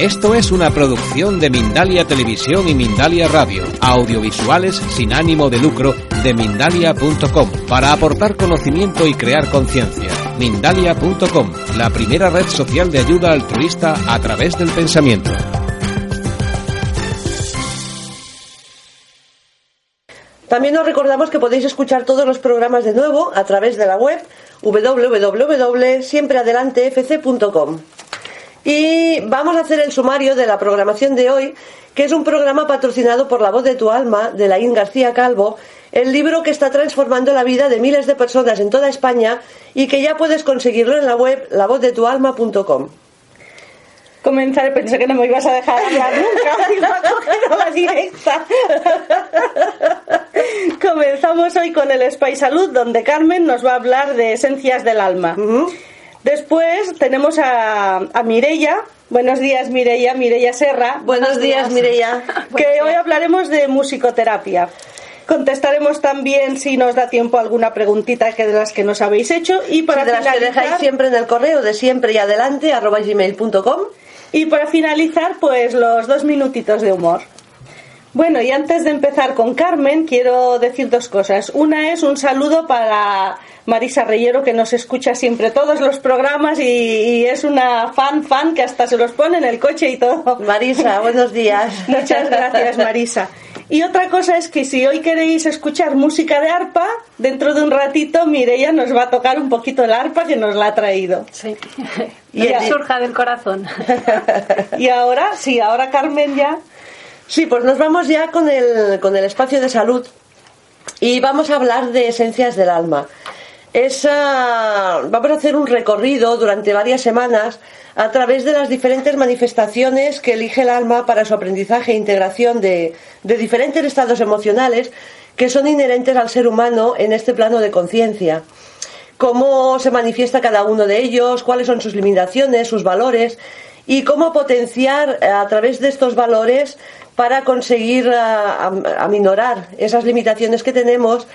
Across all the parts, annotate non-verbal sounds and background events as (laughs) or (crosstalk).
Esto es una producción de Mindalia Televisión y Mindalia Radio, audiovisuales sin ánimo de lucro de mindalia.com, para aportar conocimiento y crear conciencia. Mindalia.com, la primera red social de ayuda altruista a través del pensamiento. También os recordamos que podéis escuchar todos los programas de nuevo a través de la web www.siempreadelantefc.com. Y vamos a hacer el sumario de la programación de hoy, que es un programa patrocinado por La Voz de tu Alma, de Laín García Calvo, el libro que está transformando la vida de miles de personas en toda España y que ya puedes conseguirlo en la web lavozdetualma.com. Comenzar, pensé que no me ibas a dejar hablar nunca, (laughs) la directa. Comenzamos hoy con el Spy Salud, donde Carmen nos va a hablar de esencias del alma. Después tenemos a, a Mireia. Buenos días, Mireia. Mireia Serra. Buenos días, Mireia. (laughs) Que hoy hablaremos de musicoterapia. Contestaremos también, si nos da tiempo, alguna preguntita que de las que nos habéis hecho. Y para de las que dejáis siempre en el correo de siempre y adelante arroba gmail.com. y para finalizar, pues los dos minutitos de humor. Bueno, y antes de empezar con Carmen, quiero decir dos cosas. Una es un saludo para Marisa Reyero, que nos escucha siempre todos los programas y, y es una fan, fan, que hasta se los pone en el coche y todo. Marisa, buenos días. (laughs) Muchas gracias, Marisa. Y otra cosa es que si hoy queréis escuchar música de arpa, dentro de un ratito Mireia nos va a tocar un poquito el arpa que nos la ha traído. Sí. (laughs) Y Y el- surja del corazón. (laughs) Y ahora, sí, ahora Carmen ya. Sí, pues nos vamos ya con el, con el espacio de salud y vamos a hablar de esencias del alma. Esa, vamos a hacer un recorrido durante varias semanas a través de las diferentes manifestaciones que elige el alma para su aprendizaje e integración de, de diferentes estados emocionales que son inherentes al ser humano en este plano de conciencia. Cómo se manifiesta cada uno de ellos, cuáles son sus limitaciones, sus valores y cómo potenciar eh, a través de estos valores para conseguir am- aminorar esas limitaciones que tenemos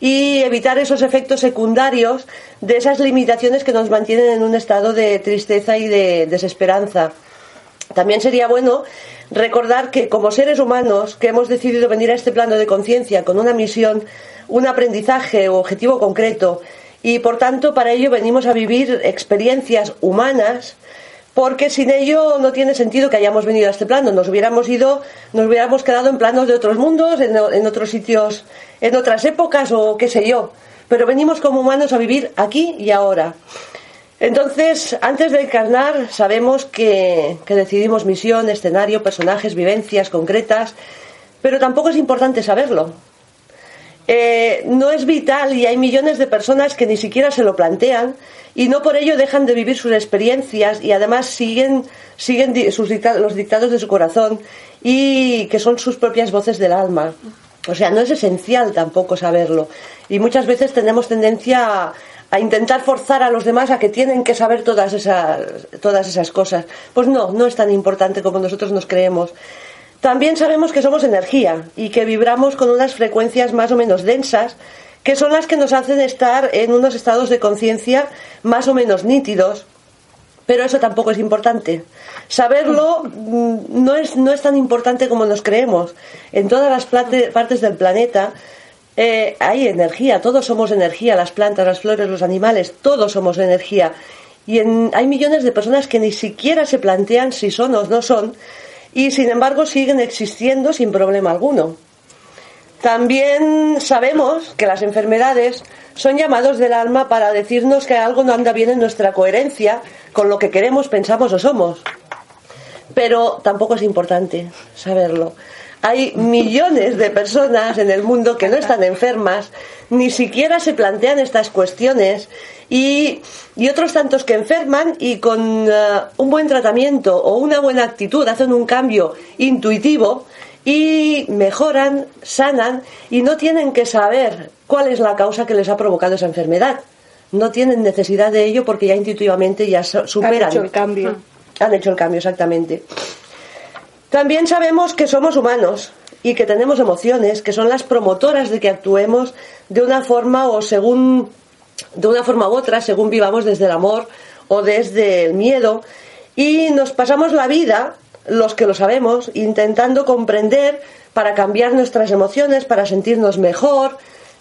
y evitar esos efectos secundarios de esas limitaciones que nos mantienen en un estado de tristeza y de desesperanza. También sería bueno recordar que como seres humanos que hemos decidido venir a este plano de conciencia con una misión, un aprendizaje o objetivo concreto y por tanto para ello venimos a vivir experiencias humanas porque sin ello no tiene sentido que hayamos venido a este plano. Nos hubiéramos ido, nos hubiéramos quedado en planos de otros mundos, en, en otros sitios, en otras épocas o qué sé yo. Pero venimos como humanos a vivir aquí y ahora. Entonces, antes de encarnar, sabemos que, que decidimos misión, escenario, personajes, vivencias concretas, pero tampoco es importante saberlo. Eh, no es vital y hay millones de personas que ni siquiera se lo plantean y no por ello dejan de vivir sus experiencias y además siguen, siguen los dictados de su corazón y que son sus propias voces del alma. O sea, no es esencial tampoco saberlo. Y muchas veces tenemos tendencia a, a intentar forzar a los demás a que tienen que saber todas esas, todas esas cosas. Pues no, no es tan importante como nosotros nos creemos. También sabemos que somos energía y que vibramos con unas frecuencias más o menos densas, que son las que nos hacen estar en unos estados de conciencia más o menos nítidos. Pero eso tampoco es importante. Saberlo mm, no es, no es tan importante como nos creemos. En todas las partes del planeta eh, hay energía, todos somos energía, las plantas, las flores, los animales, todos somos energía. Y hay millones de personas que ni siquiera se plantean si son o no son, y sin embargo siguen existiendo sin problema alguno. También sabemos que las enfermedades son llamados del alma para decirnos que algo no anda bien en nuestra coherencia con lo que queremos, pensamos o somos. Pero tampoco es importante saberlo. Hay millones de personas en el mundo que no están enfermas, ni siquiera se plantean estas cuestiones y, y otros tantos que enferman y con eh, un buen tratamiento o una buena actitud hacen un cambio intuitivo y mejoran, sanan y no tienen que saber cuál es la causa que les ha provocado esa enfermedad. No tienen necesidad de ello porque ya intuitivamente ya su- Han superan. hecho el cambio. Han hecho el cambio, exactamente. También sabemos que somos humanos y que tenemos emociones, que son las promotoras de que actuemos de una forma o según de una forma u otra, según vivamos desde el amor o desde el miedo y nos pasamos la vida los que lo sabemos, intentando comprender para cambiar nuestras emociones, para sentirnos mejor,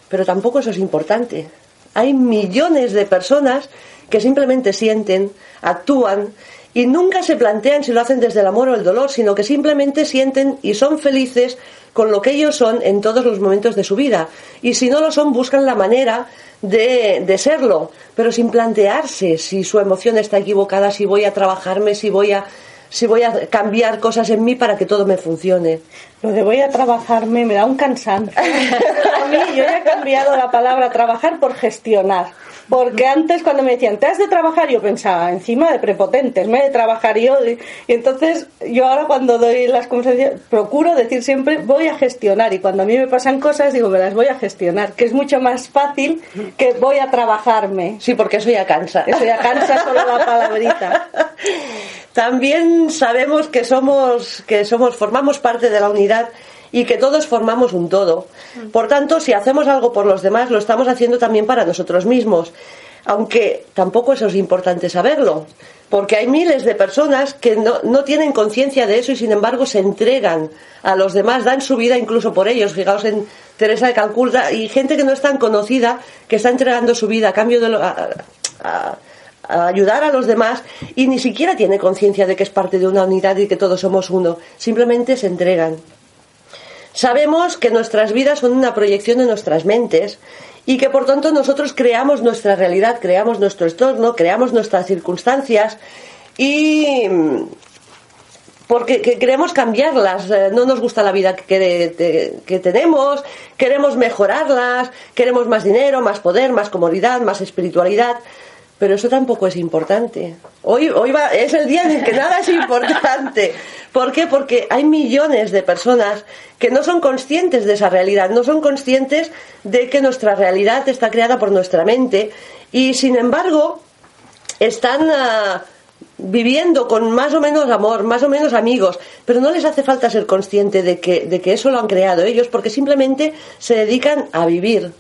pero tampoco eso es importante. Hay millones de personas que simplemente sienten, actúan y nunca se plantean si lo hacen desde el amor o el dolor, sino que simplemente sienten y son felices con lo que ellos son en todos los momentos de su vida. Y si no lo son, buscan la manera de, de serlo, pero sin plantearse si su emoción está equivocada, si voy a trabajarme, si voy a si voy a cambiar cosas en mí para que todo me funcione. Lo de voy a trabajarme me da un cansancio. (laughs) A mí yo ya he cambiado la palabra trabajar por gestionar. Porque antes cuando me decían, te has de trabajar, yo pensaba, encima de prepotentes, me he de trabajar yo. Y entonces yo ahora cuando doy las conferencias procuro decir siempre, voy a gestionar. Y cuando a mí me pasan cosas, digo, me las voy a gestionar, que es mucho más fácil que voy a trabajarme. Sí, porque eso ya cansa. Eso ya cansa solo la palabrita. También sabemos que somos, que somos, formamos parte de la unidad y que todos formamos un todo. Por tanto, si hacemos algo por los demás, lo estamos haciendo también para nosotros mismos. Aunque tampoco eso es importante saberlo, porque hay miles de personas que no, no tienen conciencia de eso y sin embargo se entregan a los demás, dan su vida incluso por ellos. Fijaos en Teresa de Calcuta y gente que no es tan conocida que está entregando su vida a cambio de lo, a, a, a ayudar a los demás y ni siquiera tiene conciencia de que es parte de una unidad y que todos somos uno. Simplemente se entregan. Sabemos que nuestras vidas son una proyección de nuestras mentes y que por tanto nosotros creamos nuestra realidad, creamos nuestro entorno, creamos nuestras circunstancias y porque que queremos cambiarlas, eh, no nos gusta la vida que, que, tenemos, queremos mejorarlas, queremos más dinero, más poder, más comodidad, más espiritualidad, pero eso tampoco es importante. Hoy, hoy va, es el día en el que nada es importante. ¿Por qué? Porque hay millones de personas que no son conscientes de esa realidad, no son conscientes de que nuestra realidad está creada por nuestra mente y sin embargo están uh, viviendo con más o menos amor, más o menos amigos, pero no les hace falta ser consciente de que, de que eso lo han creado ellos porque simplemente se dedican a vivir,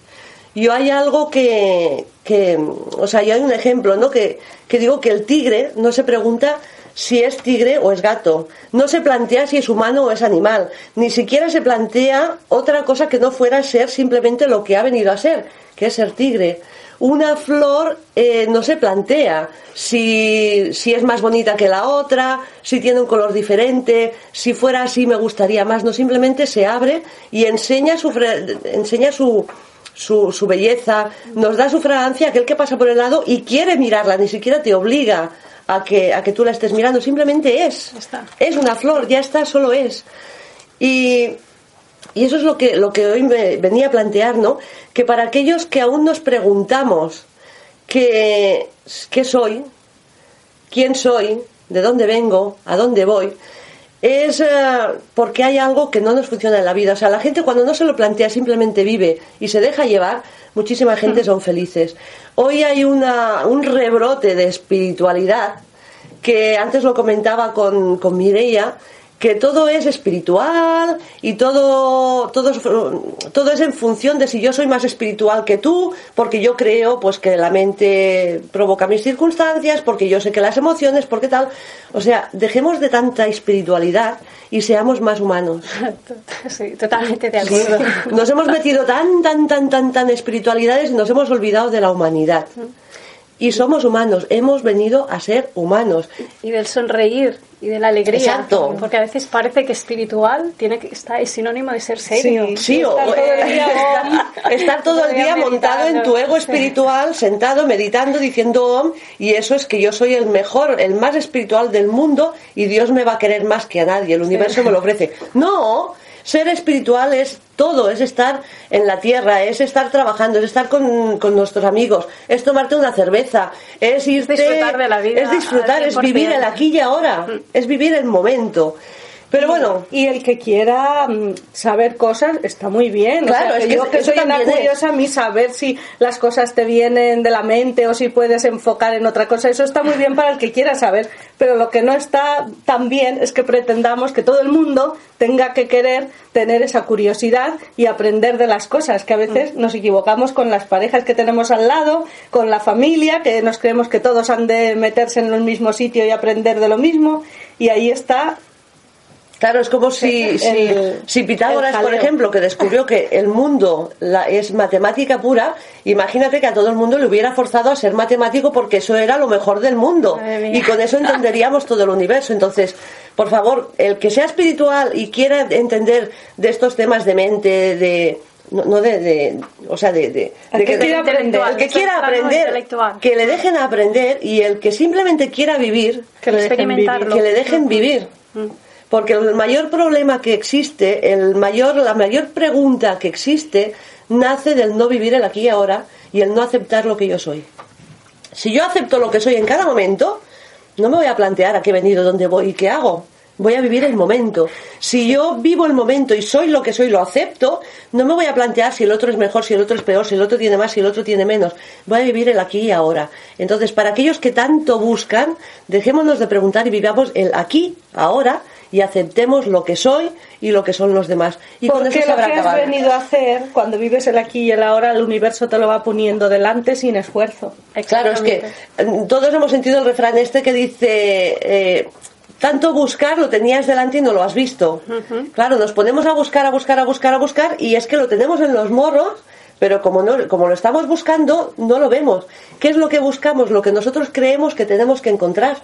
yo hay algo que, que, o sea, yo hay un ejemplo, ¿no? Que, que digo que el tigre no se pregunta si es tigre o es gato. No se plantea si es humano o es animal. Ni siquiera se plantea otra cosa que no fuera ser simplemente lo que ha venido a ser, que es ser tigre. Una flor eh, no se plantea si, si es más bonita que la otra, si tiene un color diferente, si fuera así me gustaría más. No, simplemente se abre y enseña su, enseña su, su, su belleza, nos da su fragancia aquel que pasa por el lado y quiere mirarla, ni siquiera te obliga a que, a que tú la estés mirando, simplemente es. Es una flor, ya está, solo es. Y, y eso es lo que, lo que hoy me venía a plantear, ¿no? Que para aquellos que aún nos preguntamos qué, qué soy, quién soy, de dónde vengo, a dónde voy, es eh, porque hay algo que no nos funciona en la vida. O sea, la gente cuando no se lo plantea simplemente vive y se deja llevar, muchísima gente mm. son felices. Hoy hay una, un rebrote de espiritualidad que antes lo comentaba con, con Mireia, que todo es espiritual y todo, todo, todo es en función de si yo soy más espiritual que tú, porque yo creo pues que la mente provoca mis circunstancias, porque yo sé que las emociones, porque tal. O sea, dejemos de tanta espiritualidad y seamos más humanos. Sí, totalmente de acuerdo. Nos hemos metido tan, tan, tan, tan, tan espiritualidades y nos hemos olvidado de la humanidad. Y somos humanos, hemos venido a ser humanos. Y del sonreír y de la alegría. Exacto. Porque a veces parece que espiritual tiene que estar, es sinónimo de ser serio. Sí, sí o, (laughs) estar, todo el día, estar, estar todo el día montado en tu ego espiritual, sentado, meditando, diciendo om, y eso es que yo soy el mejor, el más espiritual del mundo y Dios me va a querer más que a nadie, el universo sí. me lo ofrece. No, ser espiritual es todo, es estar en la tierra, es estar trabajando, es estar con, con nuestros amigos, es tomarte una cerveza, es irte, disfrutar de la vida, es disfrutar, es vivir el aquí y ahora, es vivir el momento. Pero bueno. Y el que quiera mm, saber cosas está muy bien. Claro, o sea, es que yo que soy una curiosa, a mí saber si las cosas te vienen de la mente o si puedes enfocar en otra cosa, eso está muy bien para el que quiera saber. Pero lo que no está tan bien es que pretendamos que todo el mundo tenga que querer tener esa curiosidad y aprender de las cosas, que a veces nos equivocamos con las parejas que tenemos al lado, con la familia, que nos creemos que todos han de meterse en el mismo sitio y aprender de lo mismo, y ahí está Claro, es como si, (laughs) si, el- si Pitágoras, por ejemplo, que descubrió que el mundo la- es matemática pura, imagínate que a todo el mundo le hubiera forzado a ser matemático porque eso era lo mejor del mundo. Y con eso entenderíamos todo el universo. Entonces, por favor, el que sea espiritual y quiera entender de estos temas de mente, de... No, no de, de- O sea, de... de, El de que quiera aprender. el que quiera aprender, que le dejen aprender y el que simplemente quiera vivir, Que le dejen vivir. que le dejen vivir. Porque el mayor problema que existe, el mayor, la mayor pregunta que existe, nace del no vivir el aquí y ahora y el no aceptar lo que yo soy. Si yo acepto lo que soy en cada momento, no me voy a plantear a qué he venido, dónde voy y qué hago. Voy a vivir el momento. Si yo vivo el momento y soy lo que soy, lo acepto, no me voy a plantear si el otro es mejor, si el otro es peor, si el otro tiene más, si el otro tiene menos. Voy a vivir el aquí y ahora. Entonces, para aquellos que tanto buscan, dejémonos de preguntar y vivamos el aquí, ahora, y aceptemos lo que soy y lo que son los demás. Y con eso Porque lo que has venido a hacer, cuando vives el aquí y el ahora, el universo te lo va poniendo delante sin esfuerzo. Claro, es que mm, todos hemos sentido el refrán este que dice, eh, tanto buscar lo tenías delante y no lo has visto. Claro, nos ponemos a buscar, a buscar, a buscar, a buscar y es que lo tenemos en los morros, pero como, no, como lo estamos buscando, no lo vemos. ¿Qué es lo que buscamos? Lo que nosotros creemos que tenemos que encontrar.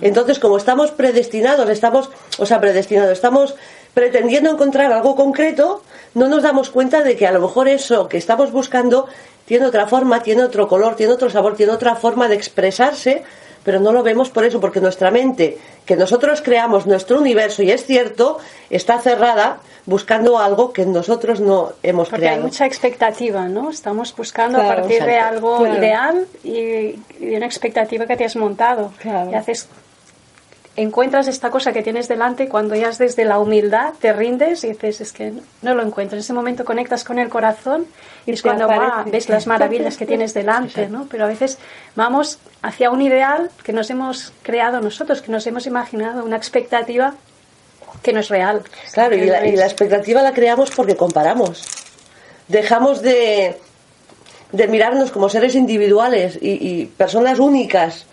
Entonces, como estamos predestinados, estamos, o sea, predestinados, estamos pretendiendo encontrar algo concreto, no nos damos cuenta de que a lo mejor eso que estamos buscando tiene otra forma, tiene otro color, tiene otro sabor, tiene otra forma de expresarse, pero no lo vemos por eso, porque nuestra mente, que nosotros creamos nuestro universo, y es cierto, está cerrada buscando algo que nosotros no hemos Porque hay creado. mucha expectativa, ¿no? Estamos buscando Claro, a partir de algo claro. ideal y, y de una expectativa que te has montado. Claro. Y haces, encuentras esta cosa que tienes delante y cuando ya desde la humildad te rindes y dices, es que no, no lo encuentro. En ese momento conectas con el corazón y, Y es cuando. ¡guau! ves las maravillas que tienes delante, ¿no? Pero a veces vamos hacia un ideal que nos hemos creado nosotros, que nos hemos imaginado, una expectativa que no es real. Claro, y la, no y es- la expectativa la creamos porque comparamos. Dejamos de, de mirarnos como seres individuales y, y personas únicas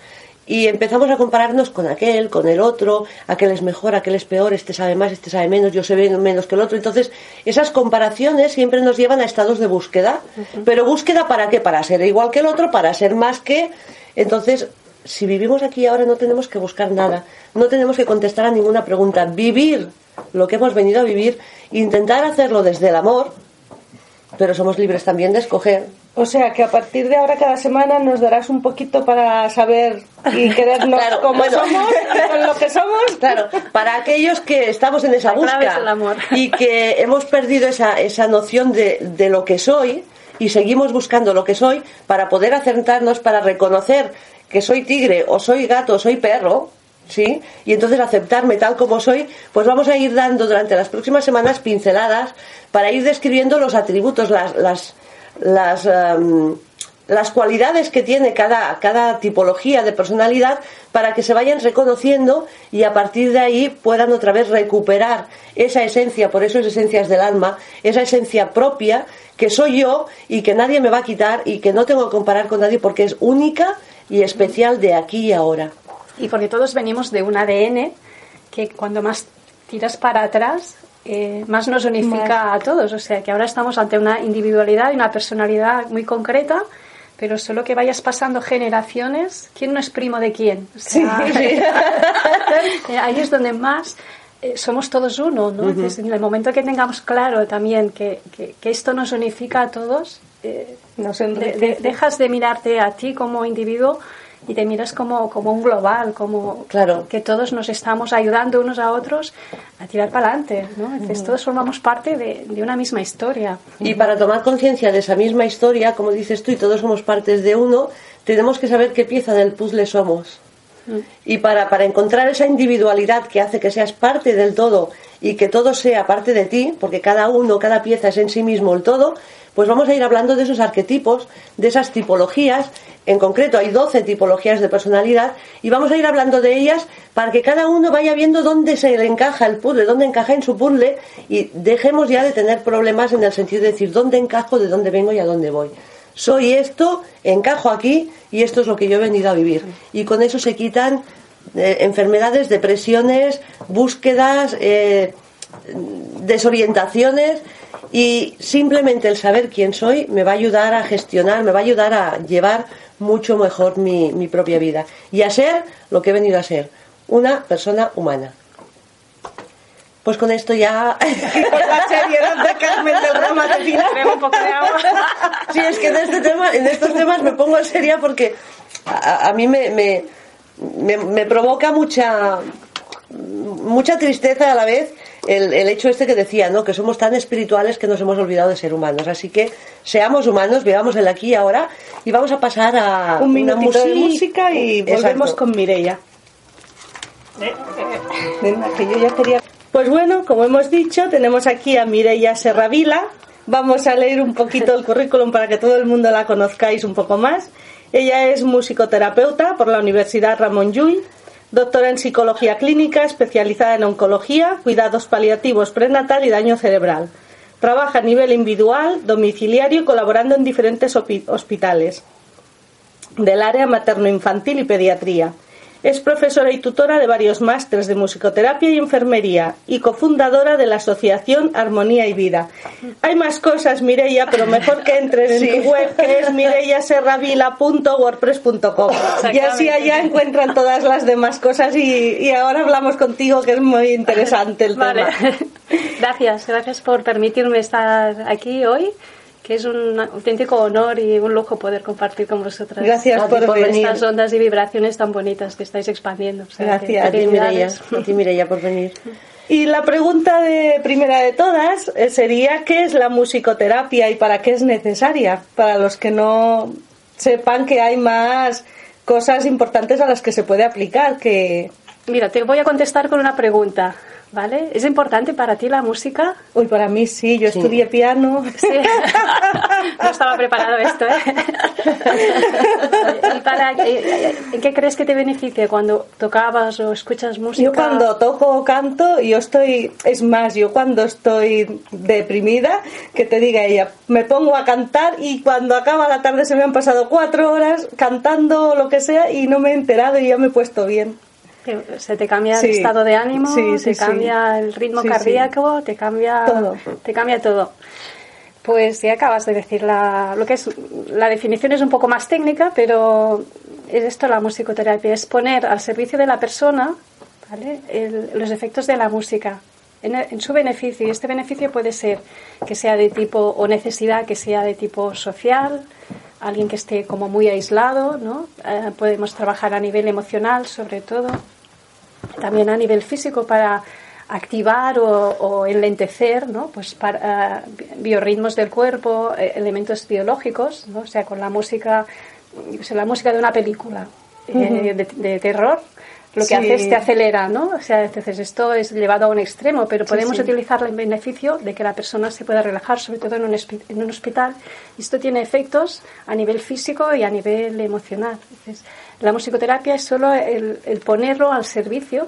y empezamos a compararnos con aquel, con el otro, aquel es mejor, aquel es peor, este sabe más, este sabe menos, yo sé menos que el otro. Entonces, esas comparaciones siempre nos llevan a estados de búsqueda. Pero búsqueda para qué? Para ser igual que el otro, para ser más que... Entonces, si vivimos aquí ahora no tenemos que buscar nada, no tenemos que contestar a ninguna pregunta, vivir lo que hemos venido a vivir, intentar hacerlo desde el amor, pero somos libres también de escoger. O sea que a partir de ahora cada semana nos darás un poquito para saber y (laughs) querernos Claro, como bueno. somos con lo que somos. Claro, para aquellos que estamos en esa búsqueda es el amor. y que hemos perdido esa, esa noción de, de lo que soy y seguimos buscando lo que soy para poder acertarnos, para reconocer que soy tigre o soy gato o soy perro, ¿sí? Y entonces aceptarme tal como soy, pues vamos a ir dando durante las próximas semanas pinceladas para ir describiendo los atributos, las, las, las, em, las cualidades que tiene cada, cada tipología de personalidad para que se vayan reconociendo y a partir de ahí puedan otra vez recuperar esa esencia, por eso es esencias del alma, esa esencia propia que soy yo y que nadie me va a quitar y que no tengo que comparar con nadie porque es única y especial de aquí y ahora. Y porque todos venimos de un ADN que cuando más tiras para atrás, eh, más nos unifica a todos. O sea, que ahora estamos ante una individualidad y una personalidad muy concreta, pero solo que vayas pasando generaciones, ¿quién no es primo de quién? O sea, (laughs) eh, ahí es donde más eh, somos todos uno, ¿no? Entonces, en el momento que tengamos claro también que, que- que esto nos unifica a todos, eh, Nos de- de- enriquece. dejas de mirarte a ti como individuo y te miras como, como un global, como Claro. que todos nos estamos ayudando unos a otros a tirar para adelante, ¿no? Entonces, todos formamos parte de, de una misma historia. Y para tomar conciencia de esa misma historia, como dices tú, y todos somos partes de uno, tenemos que saber qué pieza del puzzle somos. Y para, para encontrar esa individualidad que hace que seas parte del todo y que todo sea parte de ti, porque cada uno, cada pieza es en sí mismo el todo, pues vamos a ir hablando de esos arquetipos, de esas tipologías. En concreto hay 12 tipologías de personalidad y vamos a ir hablando de ellas para que cada uno vaya viendo dónde se le encaja el puzzle, dónde encaja en su puzzle y dejemos ya de tener problemas en el sentido de decir dónde encajo, de dónde vengo y a dónde voy soy esto, encajo aquí y esto es lo que yo he venido a vivir. Y con eso se quitan eh, enfermedades, depresiones, búsquedas, eh, desorientaciones y simplemente el saber quién soy me va a ayudar a gestionar, me va a ayudar a llevar mucho mejor mi, mi propia vida y a ser lo que he venido a ser, una persona humana. Pues con esto ya. (laughs) por la seriedad de Carmen del Rama de. Sí, es que en, este tema, en estos temas me pongo seria porque a, a mí me, me, me, me provoca mucha mucha tristeza a la vez el, el, hecho este que decía, ¿no? Que somos tan espirituales que nos hemos olvidado de ser humanos. Así que seamos humanos, vivamos el aquí y ahora y vamos a pasar a un una minutito de música y volvemos Exacto. con Mireia. Venga, que yo ya quería. Pues bueno, como hemos dicho, tenemos aquí a Mireia Serravila. Vamos a leer un poquito el currículum para que todo el mundo la conozcáis un poco más. Ella es musicoterapeuta por la Universidad Ramón Llull, doctora en psicología clínica, especializada en oncología, cuidados paliativos prenatal y daño cerebral. Trabaja a nivel individual, domiciliario, colaborando en diferentes hospitales del área materno-infantil y pediatría. Es profesora y tutora de varios másteres de musicoterapia y enfermería y cofundadora de la asociación Armonía y Vida. Hay más cosas, Mireia, pero mejor que entren en (laughs) tu web que es mireyaserravila.wordpress.com y así allá encuentran todas las demás cosas y, y ahora hablamos contigo que es muy interesante el Vale. tema. (laughs) Gracias, gracias por permitirme estar aquí hoy, que es un auténtico honor y un lujo poder compartir con vosotras. Gracias por por venir. estas ondas y vibraciones tan bonitas que estáis expandiendo. O sea, que Gracias. A ti, Mireia, felicidades. a ti, Mireia, por venir. (laughs) Y la pregunta de primera de todas eh, sería ¿qué es la musicoterapia y para qué es necesaria? Para los que no sepan que hay más cosas importantes a las que se puede aplicar que Mira, te voy a contestar con una pregunta, ¿vale? ¿Es importante para ti la música? Uy, para mí sí, yo Sí. estudié piano. Sí. (laughs) no estaba preparado esto, ¿eh? ¿Y para, ¿En qué crees que te beneficia cuando tocabas o escuchas música? Yo cuando toco o canto, yo estoy, es más, yo cuando estoy deprimida, que te diga ella, me pongo a cantar y cuando acaba la tarde se me han pasado cuatro horas cantando o lo que sea y no me he enterado y ya me he puesto bien. Te- Se te cambia Sí. el estado de ánimo, Sí, sí, te sí. cambia el ritmo cardíaco, te cambia Todo. te cambia todo. Pues ya acabas de decir la, lo que es la definición es un poco más técnica, pero es esto la musicoterapia, es poner al servicio de la persona ¿vale? el- los efectos de la música en, en su beneficio. Y este beneficio puede ser que sea de tipo o necesidad que sea de tipo social, alguien que esté como muy aislado, ¿no? Eh, podemos trabajar a nivel emocional sobre todo, también a nivel físico para activar o, o enlentecer ¿no? pues para, eh, biorritmos del cuerpo, eh, elementos biológicos, ¿no? o sea, con la música, sé, la música de una película eh, de, de terror, lo que Sí. hace es te acelera, ¿no? O sea, entonces esto es llevado a un extremo, pero podemos sí. utilizarlo en beneficio de que la persona se pueda relajar, sobre todo en un, en un hospital. Y esto tiene efectos a nivel físico y a nivel emocional. Entonces, la musicoterapia es solo el, el ponerlo al servicio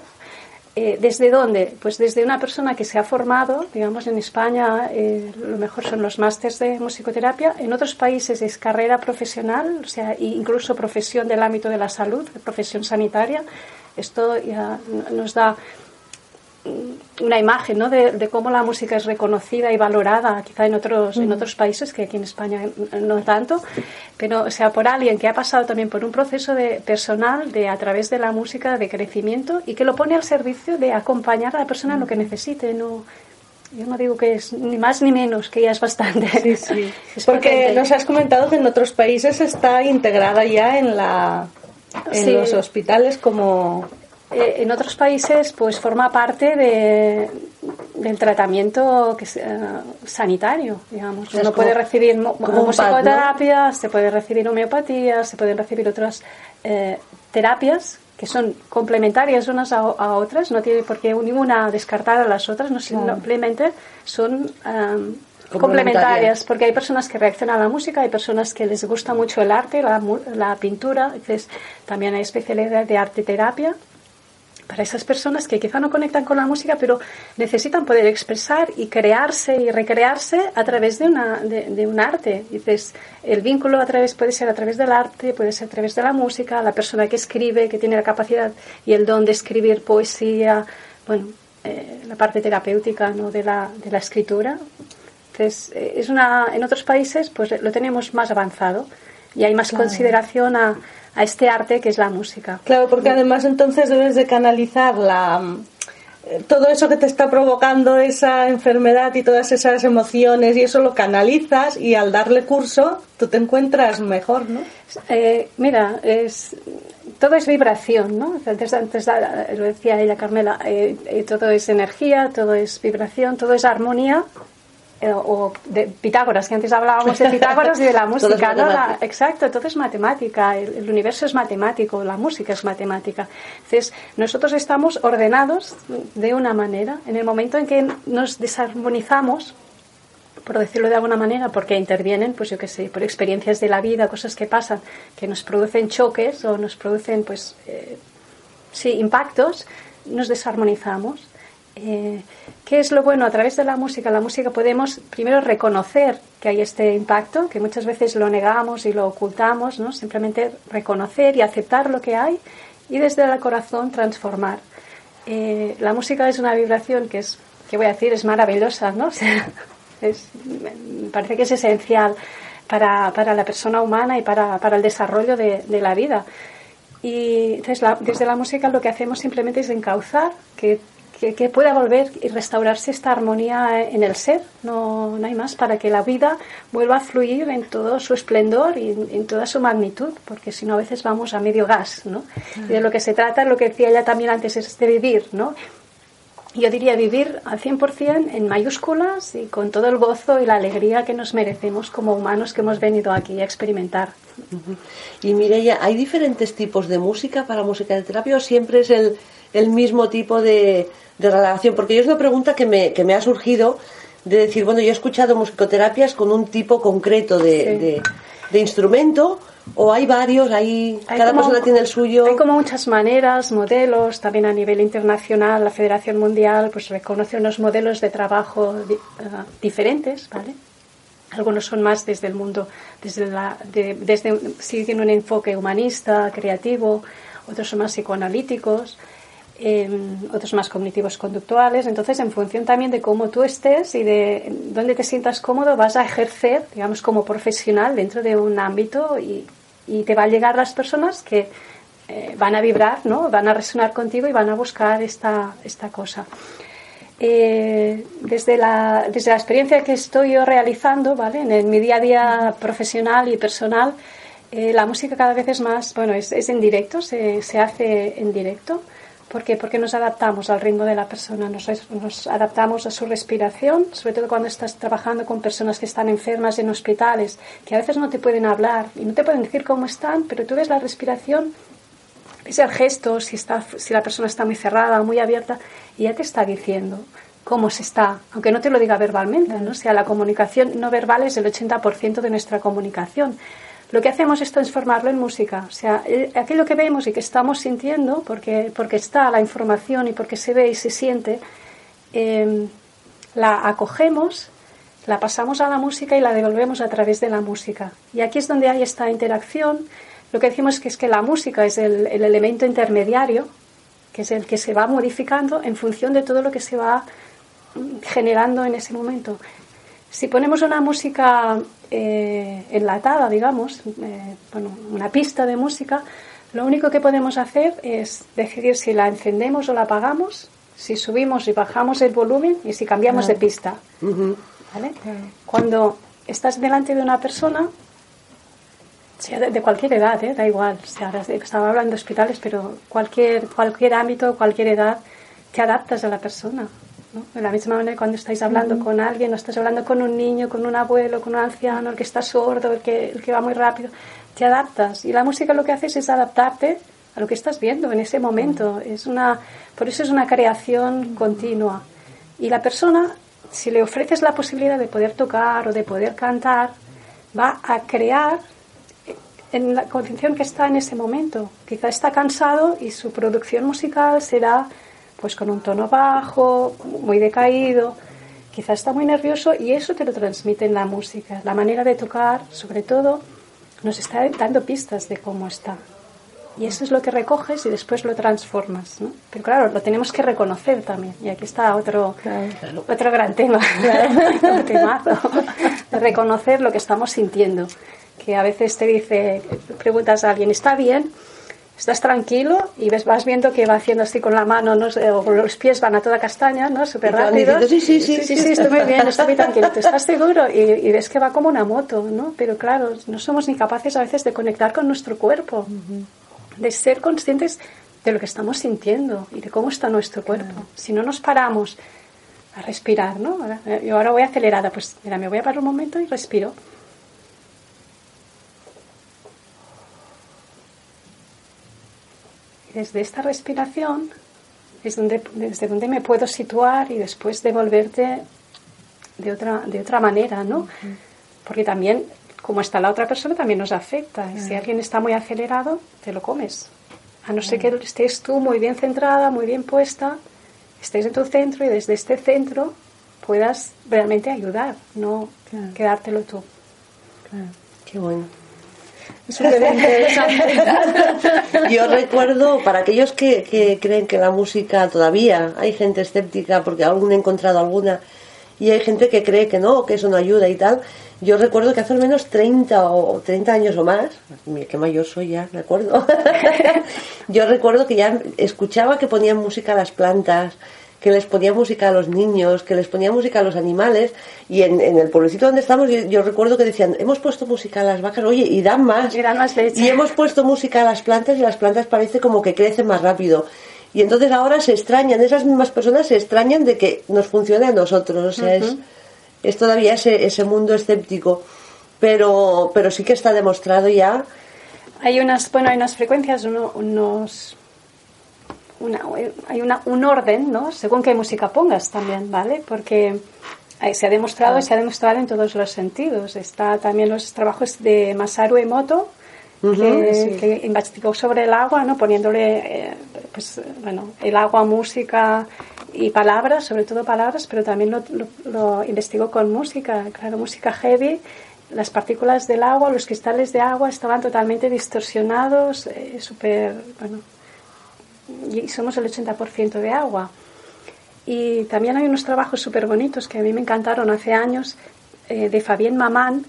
eh, ¿Desde dónde? Pues desde una persona que se ha formado, digamos en España eh, lo mejor son los másters de musicoterapia, en otros países es carrera profesional, o sea, incluso profesión del ámbito de la salud, profesión sanitaria. Esto ya nos da una imagen ¿no? de, de cómo la música es reconocida y valorada, quizá en otros, en otros países, que aquí en España no tanto, pero o sea, por alguien que ha pasado también por un proceso de personal de a través de la música de crecimiento y que lo pone al servicio de acompañar a la persona en lo que necesite. No, yo no digo que es ni más ni menos, que ya es bastante. Sí, sí. (laughs) Es Porque potente. nos has comentado que en otros países está integrada ya en la en Sí. los hospitales como Eh, en otros países pues forma parte de, del tratamiento que eh, sanitario, digamos. Uno como- puede recibir musicoterapia, se puede recibir homeopatía, se pueden recibir otras eh, terapias que son complementarias unas a, a otras, no tiene por qué ninguna descartar a las otras, no simplemente son em, complementarias, porque hay personas que reaccionan a la música, hay personas que les gusta mucho el arte, la, la pintura, entonces también hay especialidad de arte terapia para esas personas que quizá no conectan con la música, pero necesitan poder expresar y crearse y recrearse a través de, una, de, un arte. Dices, el vínculo a través puede ser a través del arte, puede ser a través de la música, la persona que escribe, que tiene la capacidad y el don de escribir poesía, bueno, eh, la parte terapéutica ¿no? de, la, de la escritura. Entonces, eh, es una, en otros países pues lo tenemos más avanzado y hay más consideración a a este arte que es la música. Claro, porque además entonces debes de canalizar la eh, todo eso que te está provocando esa enfermedad y todas esas emociones y eso lo canalizas y al darle curso tú te encuentras mejor, ¿no? Eh, mira, es todo es vibración, ¿no? Antes, antes lo decía ella, Carmela, eh, todo es energía, todo es vibración, todo es armonía eh, o de Pitágoras, que antes hablábamos de Pitágoras y de la (laughs) música, ¿no? exacto, todo es matemática, el, universo es matemático, la música es matemática. Entonces, nosotros estamos ordenados de una manera. En el momento en que nos desarmonizamos, por decirlo de alguna manera, porque intervienen, pues yo qué sé, por experiencias de la vida, cosas que pasan, que nos producen choques o nos producen, pues, eh, sí, impactos, nos desarmonizamos. Eh, ¿Qué es lo bueno? A través de la música, la música podemos primero reconocer que hay este impacto, que muchas veces lo negamos y lo ocultamos, ¿no? Simplemente reconocer y aceptar lo que hay y desde el corazón transformar. Eh, la música es una vibración que es, que voy a decir, es maravillosa, ¿no? (laughs) es, me parece que es esencial para, para la persona humana y para, para el desarrollo de, de la vida. Y entonces desde la música lo que hacemos simplemente es encauzar que que, pueda volver y restaurarse esta armonía en el ser, no, no, hay más, para que la vida vuelva a fluir en todo su esplendor y en, toda su magnitud, porque si no a veces vamos a medio gas, ¿no? Y de lo que se trata, lo que decía ella también antes, es de vivir, ¿no? Yo diría vivir al 100% en mayúsculas y con todo el gozo y la alegría que nos merecemos como humanos que hemos venido aquí a experimentar. Y Mireia, ¿hay diferentes tipos de música para música de terapia o siempre es el, el mismo tipo de, de relación, porque es una pregunta que me, que me ha surgido de decir, bueno, yo he escuchado musicoterapias con un tipo concreto de, de, instrumento, o hay varios, hay, cada persona tiene el suyo. Hay como muchas maneras, modelos, también a nivel internacional, la Federación Mundial pues reconoce unos modelos de trabajo eh, diferentes, ¿vale? Algunos son más desde el mundo, desde la, de, desde, siguen un enfoque humanista, creativo, otros son más psicoanalíticos otros más cognitivos conductuales. Entonces, en función también de cómo tú estés y de dónde te sientas cómodo, vas a ejercer, digamos, como profesional dentro de un ámbito y, y te va a llegar las personas que eh, van a vibrar, ¿no? Van a resonar contigo y van a buscar esta, esta cosa. Eh, desde, la, desde la experiencia que estoy yo realizando, ¿vale? En, mi día a día profesional y personal, eh, la música cada vez es más, bueno, es, es en directo, se, se hace en directo. ¿Por qué? Porque nos adaptamos al ritmo de la persona, nos, nos, adaptamos a su respiración, sobre todo cuando estás trabajando con personas que están enfermas en hospitales, que a veces no te pueden hablar y no te pueden decir cómo están, pero tú ves la respiración, ves el gesto, si, está, si la persona está muy cerrada o muy abierta, y ya te está diciendo cómo se está, aunque no te lo diga verbalmente, ¿no? O sea, la comunicación no verbal es el 80% de nuestra comunicación. Lo que hacemos es transformarlo en música. O sea, eh, aquello que vemos y que estamos sintiendo, porque, porque está la información y porque se ve y se siente, em, la acogemos, la pasamos a la música y la devolvemos a través de la música. Y aquí es donde hay esta interacción. Lo que decimos que es que la música es el, el elemento intermediario, que es el que se va modificando en función de todo lo que se va mm, generando en ese momento. Si ponemos una música eh, enlatada, digamos, eh, bueno, una pista de música, lo único que podemos hacer es decidir si la encendemos o la apagamos, si subimos y bajamos el volumen y si cambiamos de pista. Cuando estás delante de una persona, sea de, cualquier edad, ¿eh? da igual, estaba hablando de hospitales, pero cualquier, cualquier ámbito, cualquier edad, te adaptas a la persona. De la misma manera cuando estáis hablando con alguien, o estás hablando con un niño, con un abuelo, con un anciano, el que está sordo, el que, el que va muy rápido, te adaptas. Y la música lo que hace es adaptarte a lo que estás viendo en ese momento. Es una, por eso es una creación continua. Y la persona, si le ofreces la posibilidad de poder tocar o de poder cantar, va a crear en la condición que está en ese momento. Quizá está cansado y su producción musical será pues con un tono bajo, muy decaído, quizá está muy nervioso y eso te lo transmite en la música. La manera de tocar, sobre todo, nos está dando pistas de cómo está. Y eso es lo que recoges y después lo transformas. ¿no? Pero claro, lo tenemos que reconocer también. Y aquí está otro, otro gran tema, (laughs) un temazo, de reconocer lo que estamos sintiendo. Que a veces te dice, preguntas a alguien, ¿está bien? Estás tranquilo y ves, vas viendo que va haciendo así con la mano, ¿no? o los pies van a toda castaña, ¿no? Súper rápido. Sí sí sí, sí, sí, estoy muy bien, estoy muy tranquilo. ¿Te estás seguro? Y, y, ves que va como una moto, ¿no? Pero claro, no somos ni capaces a veces de conectar con nuestro cuerpo, de ser conscientes de lo que estamos sintiendo y de cómo está nuestro cuerpo. Si no nos paramos a respirar, ¿no? yo ahora voy acelerada, pues mira, me voy a parar un momento y respiro. Desde esta respiración es donde, desde donde me puedo situar y después devolverte de otra, de otra manera, ¿no? Porque también, como está la otra persona, también nos afecta. Si alguien está muy acelerado, te lo comes. A no ser que estés tú muy bien centrada, muy bien puesta, estés en tu centro y desde este centro puedas realmente ayudar, no quedártelo tú. Qué bueno. Yo recuerdo, para aquellos que, creen que la música todavía, hay gente escéptica porque aún he encontrado alguna, y hay gente que cree que no, que eso no ayuda y tal. Yo recuerdo que hace al menos 30 o 30 años o más, mira qué mayor soy ya, me acuerdo. (laughs) Yo recuerdo que ya escuchaba que ponían música a las plantas, que les ponía música a los niños, que les ponía música a los animales. Y en, el pueblecito donde estamos, yo, recuerdo que decían, hemos puesto música a las vacas, oye, y dan más. Y dan más leche. Y hemos puesto música a las plantas y las plantas parece como que crecen más rápido. Y entonces ahora se extrañan, esas mismas personas se extrañan de que nos funcione a nosotros. O sea, es, es todavía ese, ese mundo escéptico. Pero, pero sí que está demostrado ya. Hay unas, bueno, hay unas frecuencias, unos hay una, un orden, ¿no? Según qué música pongas también, ¿vale? Porque se ha demostrado, se ha demostrado en todos los sentidos. Está también los trabajos de Masaru Emoto, que, investigó sobre el agua, ¿no? Poniéndole, eh, pues, bueno, el agua, música y palabras, sobre todo palabras, pero también lo, lo, investigó con música, claro, música heavy. Las partículas del agua, los cristales de agua estaban totalmente distorsionados, eh, súper, bueno, y somos el 80% de agua. Y también hay unos trabajos súper bonitos que a mí me encantaron hace años eh, de Fabien Mamán,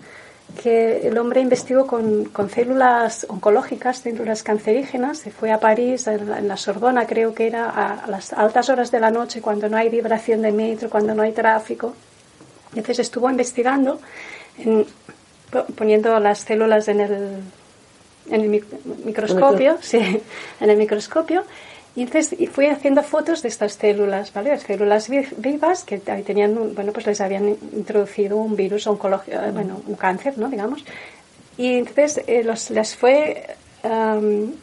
que el hombre investigó con, con, células oncológicas, células cancerígenas, se fue a París, en la, Sorbona creo que era, a, las altas horas de la noche, cuando no hay vibración de metro, cuando no hay tráfico. Entonces estuvo investigando, poniendo las células en el, en el microscopio, sí, (laughs) en el microscopio, y entonces fui haciendo fotos de estas células, ¿vale? Las células vivas que tenían, bueno, pues les habían introducido un virus oncológico, eh, bueno, un cáncer, ¿no? Digamos. Y entonces eh, los, les, fue,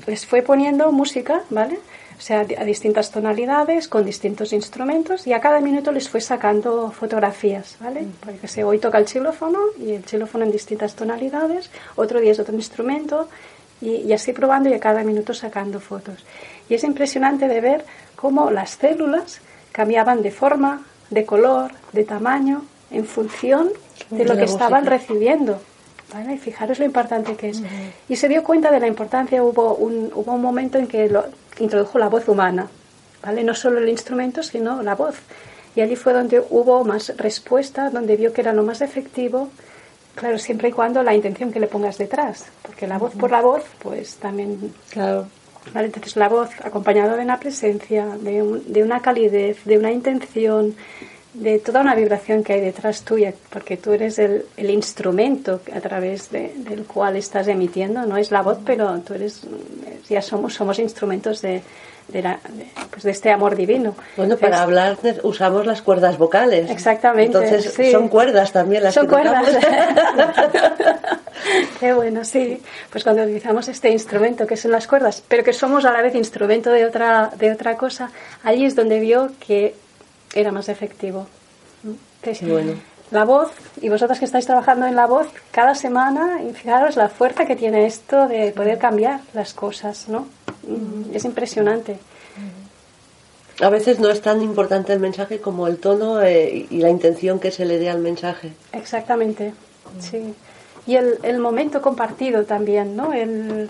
les fue poniendo música, ¿vale? O sea, a distintas tonalidades, con distintos instrumentos, y a cada minuto les fue sacando fotografías, ¿vale? Mm. Porque se, hoy toca el xilófono, y el xilófono en distintas tonalidades, otro día es otro instrumento, y, y así probando y a cada minuto sacando fotos. Y es impresionante de ver cómo las células cambiaban de forma, de color, de tamaño, en función de lo que estaban recibiendo. ¿Vale? Y fijaros lo importante que es. Y se dio cuenta de la importancia, hubo un, hubo un momento en que lo, introdujo la voz humana, ¿vale? no solo el instrumento, sino la voz. Y allí fue donde hubo más respuesta, donde vio que era lo más efectivo, claro, siempre y cuando la intención que le pongas detrás, porque la voz por la voz, pues también... Claro entonces la voz acompañada de una presencia, de, de, una calidez, de una intención, de toda una vibración que hay detrás tuya, porque tú eres el, el instrumento a través del cual estás emitiendo, no es la voz, pero tú eres, ya somos, somos instrumentos de, de, pues de este amor divino. Bueno, para hablar usamos las cuerdas vocales. Exactamente. Entonces son cuerdas también las son cuerdas. (laughs) Qué bueno, sí. Pues cuando utilizamos este instrumento que son las cuerdas, pero que somos a la vez instrumento de otra, de otra cosa, allí es donde vio que era más efectivo. bueno. la voz, y vosotras que estáis trabajando en la voz, cada semana, y fijaros la fuerza que tiene esto de poder cambiar las cosas, ¿no? Es impresionante. A veces no es tan importante el mensaje como el tono eh, y la intención que se le dé al mensaje. Exactamente, sí. Y el, el momento compartido también, ¿no? El,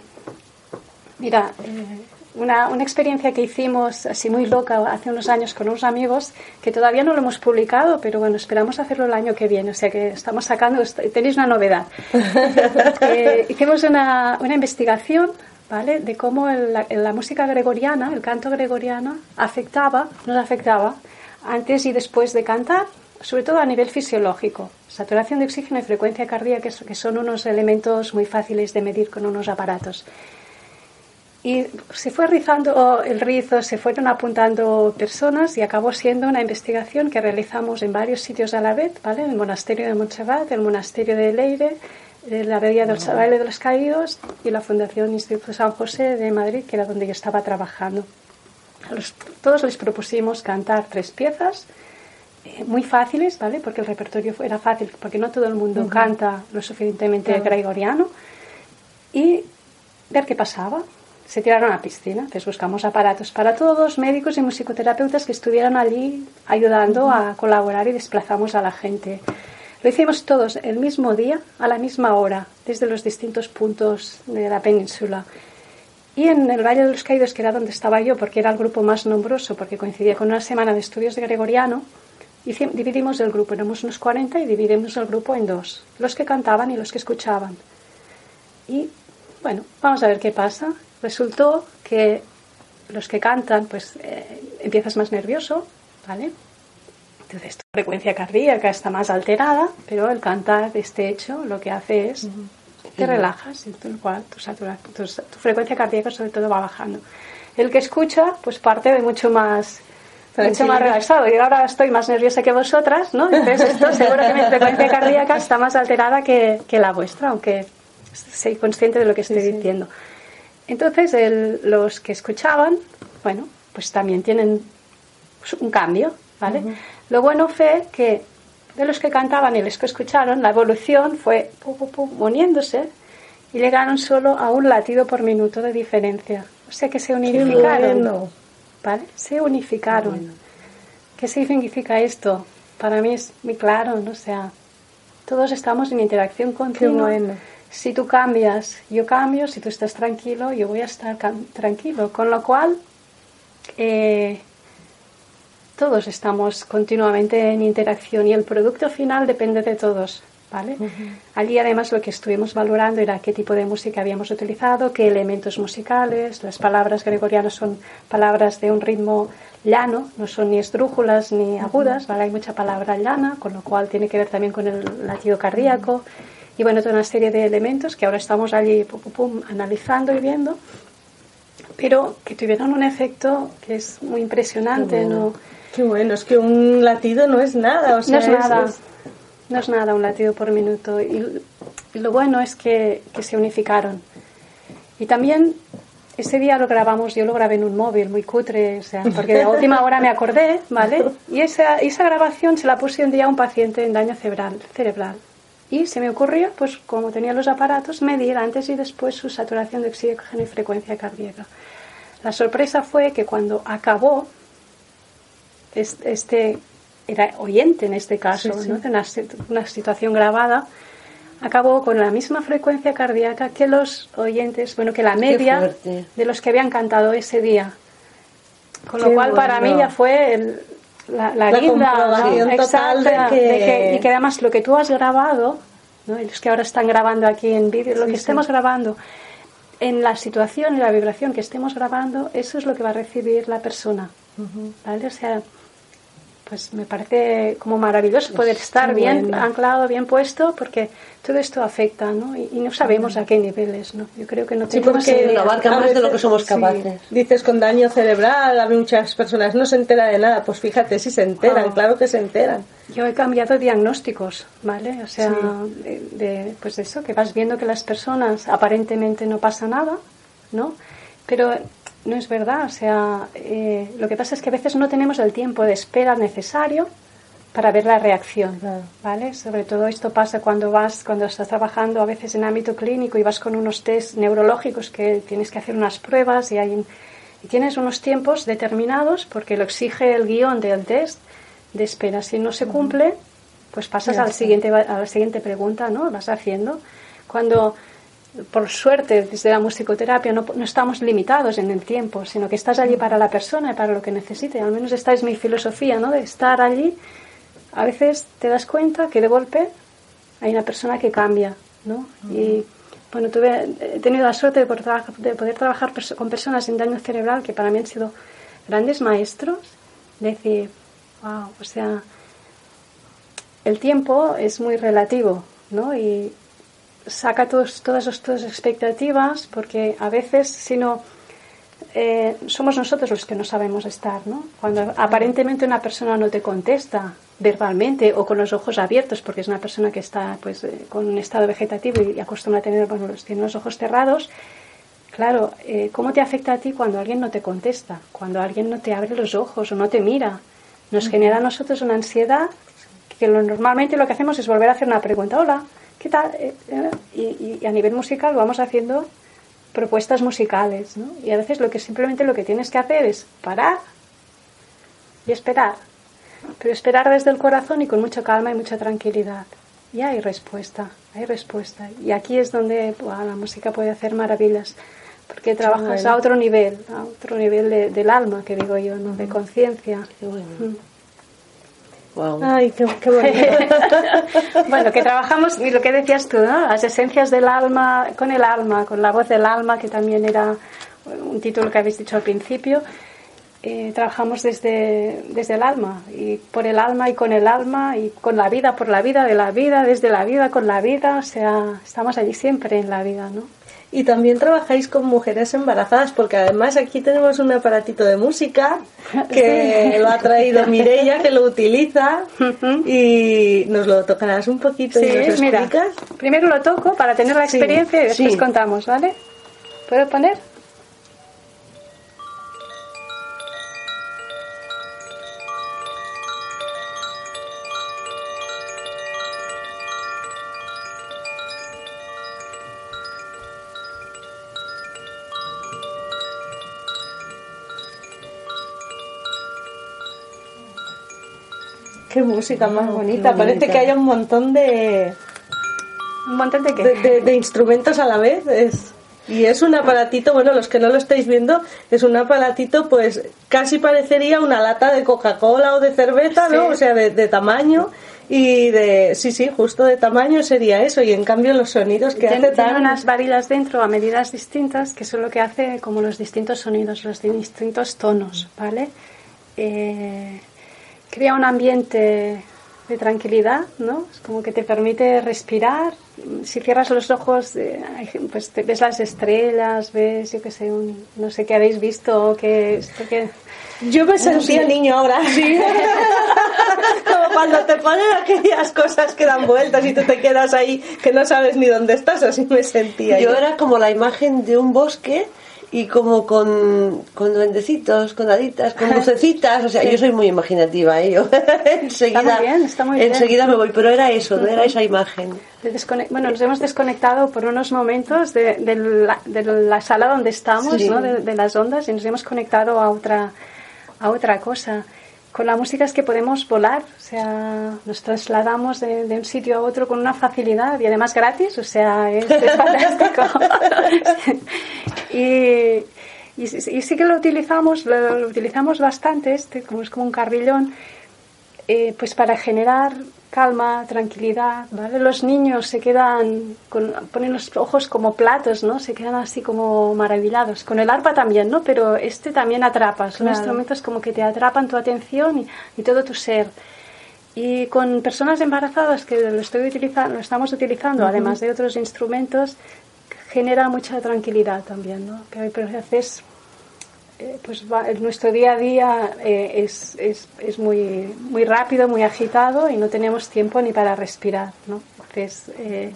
mira, eh, una, una, experiencia que hicimos así muy loca hace unos años con unos amigos que todavía no lo hemos publicado, pero bueno, esperamos hacerlo el año que viene, o sea que estamos sacando, tenéis una novedad. (laughs) eh, hicimos una, una investigación ¿vale? de cómo el, la, la, música gregoriana, el canto gregoriano, afectaba, nos afectaba antes y después de cantar, sobre todo a nivel fisiológico. Saturación de oxígeno y frecuencia cardíaca, que son unos elementos muy fáciles de medir con unos aparatos. Y se fue rizando el rizo, se fueron apuntando personas y acabó siendo una investigación que realizamos en varios sitios a la vez, ¿vale? El monasterio de Montserrat, el monasterio de Leire, la Abadía del Baile de los Caídos y la Fundación Instituto San José de Madrid, que era donde yo estaba trabajando. A los, todos les propusimos cantar tres piezas eh, muy fáciles, ¿vale? Porque el repertorio era fácil, porque no todo el mundo uh -huh. canta lo suficientemente claro. gregoriano. Y ver qué pasaba se tiraron a la piscina. Entonces buscamos aparatos para todos, médicos y musicoterapeutas que estuvieran allí ayudando a colaborar y desplazamos a la gente. Lo hicimos todos el mismo día, a la misma hora, desde los distintos puntos de la península. Y en el Valle de los Caídos, que era donde estaba yo, porque era el grupo más nombroso, porque coincidía con una semana de estudios de Gregoriano, dividimos el grupo, éramos unos 40 y dividimos el grupo en dos, los que cantaban y los que escuchaban. Y bueno, vamos a ver qué pasa resultó que los que cantan, pues eh, empiezas más nervioso, ¿vale? Entonces tu frecuencia cardíaca está más alterada, pero el cantar este hecho lo que hace es uh -huh. te relajas y tu, cual, tu, satura, tu, tu, frecuencia cardíaca sobre todo va bajando. El que escucha, pues parte de mucho más mucho más relajado. Yo ahora estoy más nerviosa que vosotras, ¿no? Entonces esto (laughs) seguro que mi frecuencia cardíaca está más alterada que, que la vuestra, aunque soy consciente de lo que estoy sí, diciendo. Entonces, el, los que escuchaban, bueno, pues también tienen un cambio, ¿vale? Uh -huh. Lo bueno fue que de los que cantaban y los que escucharon, la evolución fue pum, pum, pum, uniéndose y llegaron solo a un latido por minuto de diferencia. O sea que se unificaron. Bueno. ¿Vale? Se unificaron. Bueno. ¿Qué significa esto? Para mí es muy claro, ¿no? O sea, todos estamos en interacción continua. Bueno si tú cambias, yo cambio, si tú estás tranquilo, yo voy a estar tranquilo. Con lo cual, eh, todos estamos continuamente en interacción y el producto final depende de todos. ¿vale? Uh -huh. Allí además lo que estuvimos valorando era qué tipo de música habíamos utilizado, qué elementos musicales, las palabras gregorianas son palabras de un ritmo llano, no son ni esdrújulas ni agudas, ¿vale? hay mucha palabra llana, con lo cual tiene que ver también con el latido cardíaco. Uh -huh y bueno, toda una serie de elementos que ahora estamos allí pum, pum, pum, analizando y viendo, pero que tuvieron un efecto que es muy impresionante, Qué bueno. ¿no? Qué bueno, es que un latido no es nada, o sea, no es nada, es... no es nada un latido por minuto. Y, lo bueno es que, que, se unificaron. Y también ese día lo grabamos, yo lo grabé en un móvil muy cutre, o sea, porque de última hora me acordé, ¿vale? (laughs) Y esa, esa grabación se la puse un día a un paciente en daño cerebral. cerebral y se me ocurrió, pues como tenía los aparatos, medir antes y después su saturación de oxígeno y frecuencia cardíaca. La sorpresa fue que cuando acabó, este era oyente en este caso, sí, sí. ¿no? de una, una, situación grabada, acabó con la misma frecuencia cardíaca que los oyentes, bueno, que la media de los que habían cantado ese día. Con Qué lo cual, bueno. para mí ya fue el, la, la, la guinda exacta de que... de que... y que además lo que tú has grabado ¿no? los que ahora están grabando aquí en vídeo lo sí, que estemos sí. grabando en la situación y la vibración que estemos grabando eso es lo que va a recibir la persona uh -huh. ¿vale? o sea pues me parece como maravilloso poder estar bien bueno. anclado, bien puesto, porque todo esto afecta, ¿no? Y, y no sabemos a qué niveles, ¿no? Yo creo que no tenemos sí, porque abarca más de lo que somos capaces. Sí. Dices con daño cerebral, a muchas personas no se entera de nada, pues fíjate si se enteran, oh. claro que se enteran. Yo he cambiado diagnósticos, ¿vale? O sea, sí. de, de, pues eso, que vas viendo que las personas aparentemente no pasa nada, ¿no? Pero no es verdad, o sea, eh, lo que pasa es que a veces no tenemos el tiempo de espera necesario para ver la reacción, ¿vale? Sobre todo esto pasa cuando vas, cuando estás trabajando a veces en ámbito clínico y vas con unos test neurológicos que tienes que hacer unas pruebas y, hay, y tienes unos tiempos determinados porque lo exige el guion del test de espera. Si no se cumple, pues pasas al siguiente, a la siguiente pregunta, ¿no? Vas haciendo. Cuando por suerte, desde la musicoterapia no, no, estamos limitados en el tiempo, sino que estás allí para la persona y para lo que necesite. Al menos esta es mi filosofía, ¿no? De estar allí a veces te das cuenta que de golpe hay una persona que cambia, ¿no? Y bueno, tuve, he tenido la suerte de poder, de poder trabajar con personas en daño cerebral que para mí han sido grandes maestros. Decir, wow, o sea, el tiempo es muy relativo, ¿no? Y saca todos, todas tus expectativas porque a veces si no eh, somos nosotros los que no sabemos estar, ¿no? Cuando aparentemente una persona no te contesta verbalmente o con los ojos abiertos, porque es una persona que está pues eh, con un estado vegetativo y acostumbra a tener, bueno, los, tiene los ojos cerrados, claro, eh, ¿cómo te afecta a ti cuando alguien no te contesta? Cuando alguien no te abre los ojos o no te mira. Nos genera a nosotros una ansiedad que lo, normalmente lo que hacemos es volver a hacer una pregunta, hola, ¿qué tal? y, y a nivel musical vamos haciendo propuestas musicales, ¿no? Y a veces lo que simplemente lo que tienes que hacer es parar y esperar, pero esperar desde el corazón y con mucha calma y mucha tranquilidad. Y hay respuesta, hay respuesta. Y aquí es donde la música puede hacer maravillas, porque trabajas a otro nivel, a otro nivel del alma, que digo yo, ¿no? De conciencia. Mm. Ay, qué, bonito. (laughs) bueno, que trabajamos, y lo que decías tú, ¿no? Las esencias del alma, con el alma, con la voz del alma, que también era un título que habéis dicho al principio. Eh, trabajamos desde, desde el alma, y por el alma y con el alma, y con la vida, por la vida, de la vida, desde la vida, con la vida, o sea, estamos allí siempre en la vida, ¿no? Y también trabajáis con mujeres embarazadas, porque además aquí tenemos un aparatito de música (laughs) que lo ha traído Mireia, que lo utiliza y nos lo tocarás un poquito y nos explicas. primero lo toco para tener la experiencia y después contamos, ¿vale? ¿Puedo poner? Qué música más ah, bonita. Parece que hay un montón de. ¿Un montón de qué? De, instrumentos a la vez. Es, y es un aparatito, bueno, los que no lo estáis viendo, es un aparatito, pues casi parecería una lata de Coca-Cola o de cerveza, ¿no? O sea, de, tamaño. Y de, sí, sí, justo de tamaño sería eso. Y en cambio los sonidos que tiene, hace Tiene unas varillas dentro a medidas distintas, que son lo que hace como los distintos sonidos, los distintos tonos, ¿vale? Eh, crea un ambiente de tranquilidad, ¿no? Es como que te permite respirar. Si cierras los ojos, eh, pues te ves las estrellas, ves, yo qué sé, un, no sé qué habéis visto, que esto que... Yo me sentía niño ahora. Sí. (laughs) como cuando te ponen aquellas cosas que dan vueltas y tú te quedas ahí que no sabes ni dónde estás, así me sentía. Yo, yo. era como la imagen de un bosque y como con, con duendecitos, con haditas, con lucecitas, o sea, (laughs) yo soy muy imaginativa, ¿eh? Yo (laughs) enseguida, enseguida me voy, pero era eso, no era esa imagen. bueno, nos hemos desconectado por unos momentos de, de, la, de la, sala donde estamos, ¿no? De, de, las ondas, y nos hemos conectado a otra, a otra cosa con la música es que podemos volar, o sea, nos trasladamos de, un sitio a otro con una facilidad y además gratis, o sea, es, (laughs) fantástico. (laughs) y, y, sí que lo utilizamos, lo, utilizamos bastante, este, como es como un carrillón, eh, pues para generar calma, tranquilidad, ¿vale? Los niños se quedan, con, ponen los ojos como platos, ¿no? Se quedan así como maravillados. Con el arpa también, ¿no? Pero este también atrapa, son instrumentos como que te atrapan tu atención y, todo tu ser. Y con personas embarazadas que lo, estoy utilizando, lo estamos utilizando, además de otros instrumentos, genera mucha tranquilidad también, ¿no? Que a veces eh, pues nuestro día a día eh, es, es, es, muy, muy rápido, muy agitado y no tenemos tiempo ni para respirar. ¿no? Entonces, eh,